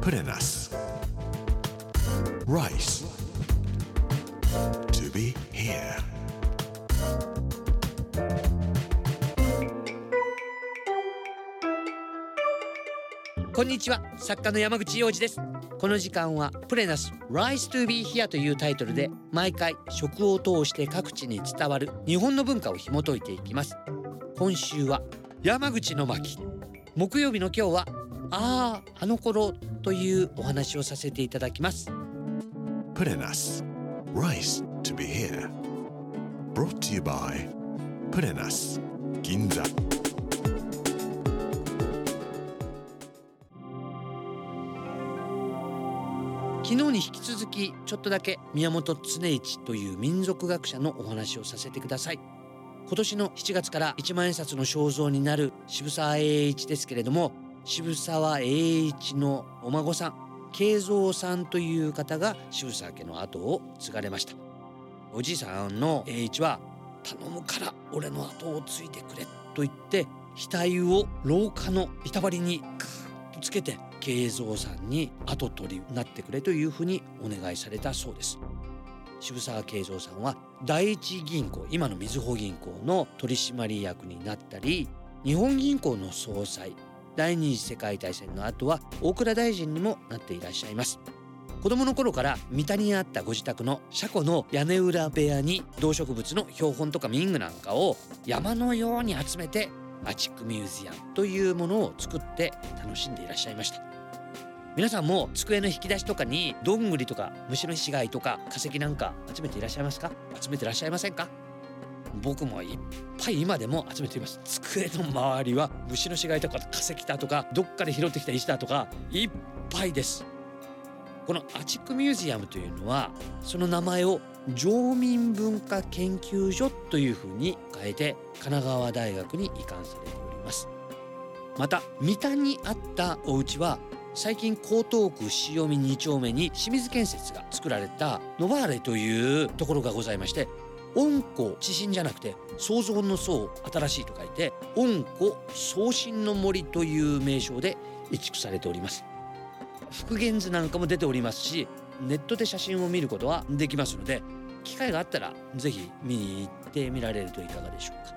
Put in us. Rice. To be here. こんにちは作家の山口洋二ですこの時間はプレナス Rise to be here というタイトルで毎回食を通して各地に伝わる日本の文化を紐解いていきます今週は山口の巻木曜日の今日はあああの頃というお話をさせていただきます Put in us. Rice to be here. Brought to you by Put in us. Ginza. 昨日に引き続きちょっとだけ宮本恒一という民族学者のお話をさせてください今年の7月から一万円札の肖像になる渋沢栄一ですけれども渋沢栄一のお孫さん慶三さんという方が渋沢家の後を継がれました。おじいさんの栄一は頼むから俺の後を継いでくれと言って額を廊下の板張りにカーッとつけて慶三さんに後取りになってくれというふうにお願いされたそうです。渋沢慶三さんは第一銀行今のみずほ銀行の取締役になったり日本銀行の総裁第二次世界大戦の後は大蔵大臣にもなっていらっしゃいます。子供の頃から三田にあったご自宅の車庫の屋根裏部屋に動植物の標本とか民具なんかを山のように集めてアチックミュージアムというものを作って楽しんでいらっしゃいました。皆さんも机の引き出しとかにどんぐりとか虫の死骸とか化石なんか集めていらっしゃいますか？集めていらっしゃいませんか？僕もいっぱい今でも集めています。机の周りは虫の死骸とか化石だとかどっかで拾ってきた石だとかいっぱいです。このアチックミュージアムというのはその名前を常民文化研究所というふうに変えて神奈川大学に移管されております。また三田にあったお家は最近江東区潮見2丁目に清水建設が作られたノバーレというところがございまして温故知新じゃなくて創造の創新しいと書いて温故創新の森という名称で移築されております。復元図なんかも出ておりますしネットで写真を見ることはできますので機会があったらぜひ見に行ってみられるといかがでしょうか。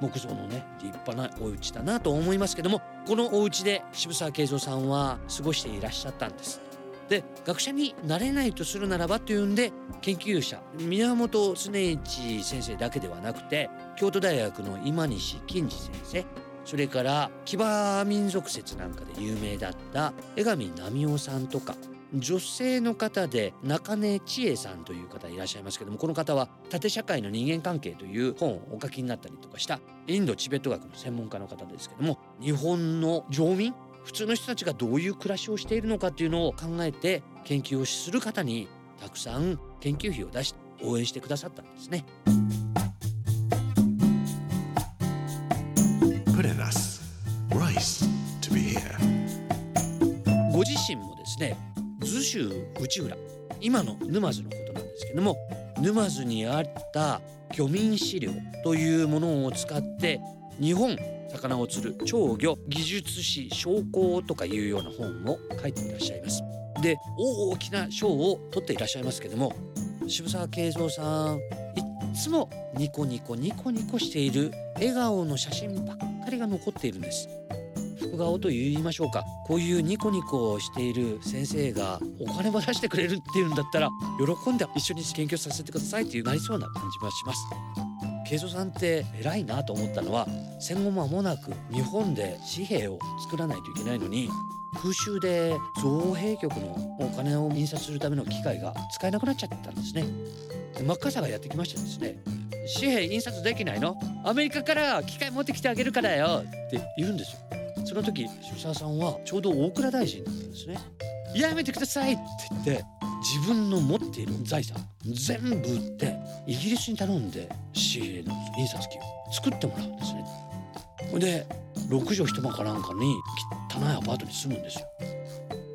木造のね立派なお家だなと思いますけどもこのお家で渋沢慶三さんは過ごしていらっしゃったんです。で学者になれないとするならばというんで研究者宮本恒一先生だけではなくて京都大学の今西金次先生それから騎馬民族説なんかで有名だった江上波夫さんとか女性の方で中根千恵さんという方いらっしゃいますけどもこの方は縦社会の人間関係という本をお書きになったりとかしたインドチベット学の専門家の方ですけども日本の常民普通の人たちがどういう暮らしをしているのかっていうのを考えて研究をする方にたくさん研究費を出して応援してくださったんですね。ご自身もですね図州内浦今の沼津のことなんですけども沼津にあった漁民資料というものを使って日本魚を釣る超魚技術史商工とかいうような本を書いていらっしゃいます。で大きな賞を取っていらっしゃいますけども渋沢慶三さんいっつもニコニコニコニコしている笑顔の写真ばっかりが残っているんです。福顔と言いましょうか。こういうニコニコしている先生がお金も出してくれるっていうんだったら喜んで一緒に研究させてくださいっていうなりそうな感じはします。慶三さんって偉いなと思ったのは戦後間もなく日本で紙幣を作らないといけないのに空襲で造幣局のお金を印刷するための機械が使えなくなっちゃったんですね。でマッカーサーがやってきましてですね紙幣印刷できないの？アメリカから機械持ってきてあげるからよ！って言うんですよ。その時渋沢さんはちょうど大蔵大臣だったんですねやめてください！って言って自分の持っている財産全部売ってイギリスに頼んで紙幣の印刷機を作ってもらうんですね。で6畳一間かなんかに汚いアパートに住むんですよ。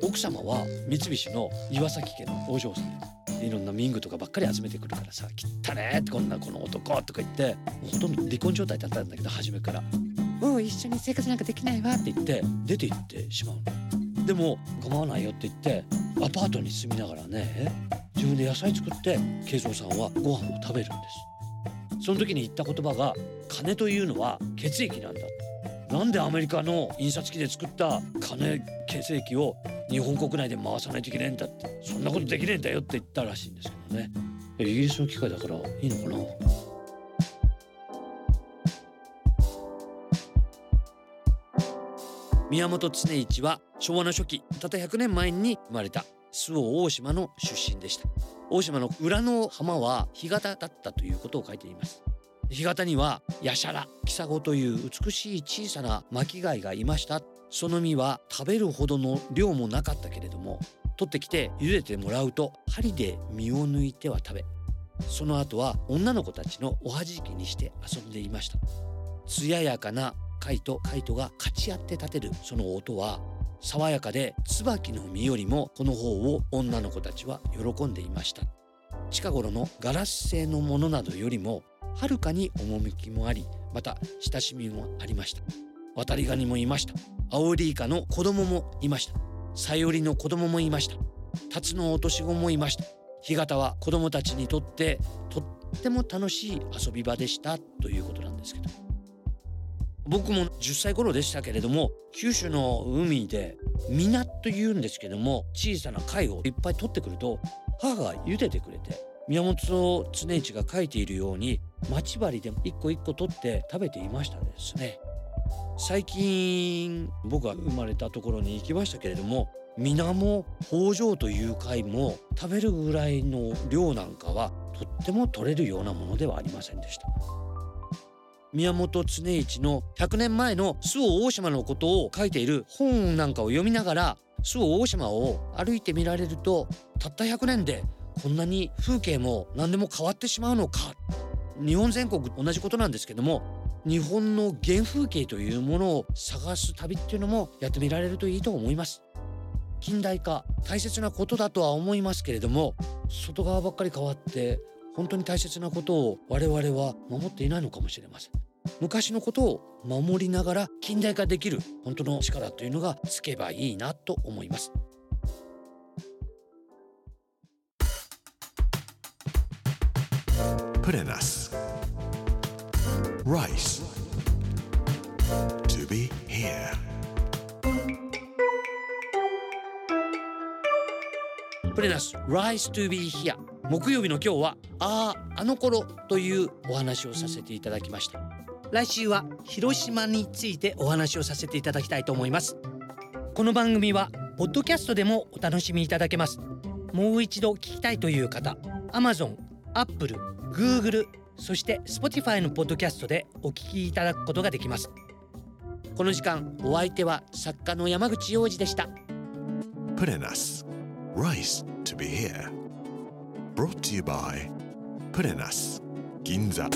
奥様は三菱の岩崎家のお嬢さんいろんな民具とかばっかり集めてくるからさ「汚ねえってこんなこの男」とか言ってほとんど離婚状態だったんだけど初めから「もう一緒に生活なんかできないわ」って言って。出て行ってしまうの。でも構わないよって言ってアパートに住みながらね自分で野菜作って慶三さんはご飯を食べるんです。その時に言った言葉が金というのは血液なんだ。なんでアメリカの印刷機で作った金血液を日本国内で回さないといけないんだって。そんなことできねえんだよって言ったらしいんですけどね。イギリスの機械だからいいのかな？宮本常一は昭和の初期たった100年前に生まれた。周防大島の出身でした。大島の裏の浜は干潟だったということを書いています。干潟にはヤシャラキサゴという美しい小さな巻貝がいました。その実は食べるほどの量もなかったけれども取ってきて茹でてもらうと針で実を抜いては食べその後は女の子たちのおはじきにして遊んでいました。艶やかな貝と貝とが勝ち合って立てるその音は爽やかで椿の実よりもこの方を女の子たちは喜んでいました。近頃のガラス製のものなどよりもはるかに趣もありまた親しみもありました。渡りガニもいました。アオリイカの子供もいました。サヨリの子供もいました。タツノオトシゴもいました。干潟は子供たちにとってとっても楽しい遊び場でした。ということなんですけど。僕も10歳頃でしたけれども九州の海でミナというんですけども小さな貝をいっぱい取ってくると母が茹でてくれて宮本常一が書いているように待ち針で一個一個取って食べていましたですね。最近僕が生まれたところに行きましたけれども水面北条という貝も食べるぐらいの量なんかはとっても取れるようなものではありませんでした。宮本常一の100年前の周防大島のことを書いている本なんかを読みながら周防大島を歩いてみられるとたった100年でこんなに風景も何でも変わってしまうのか。日本全国同じことなんですけども日本の原風景というものを探す旅っていうのもやってみられるといいと思います。近代化大切なことだとは思いますけれども外側ばっかり変わって本当に大切なことを我々は守っていないのかもしれません。昔のことを守りながら近代化できる本当の力というのがつけばいいなと思います Put in us. Rice. To be here. プレナス Rise to be here 木曜日の今日はあああの頃というお話をさせていただきました来週は広島についてお話をさせていただきたいと思いますこの番組はポッドキャストでもお楽しみいただけますもう一度聞きたいという方 Amazon、Apple、Google そして Spotify のポッドキャストでお聞きいただくことができますこの時間お相手は作家の山口洋二でした Put in us. Rice to be here. Brought to you by Put in us. Ginza.